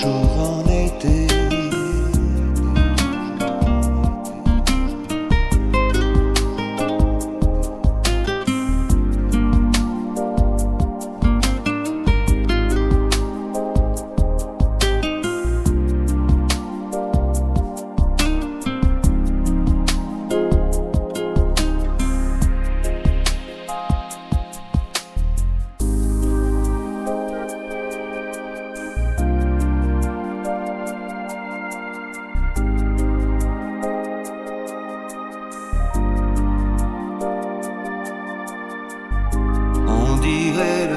说光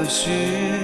也许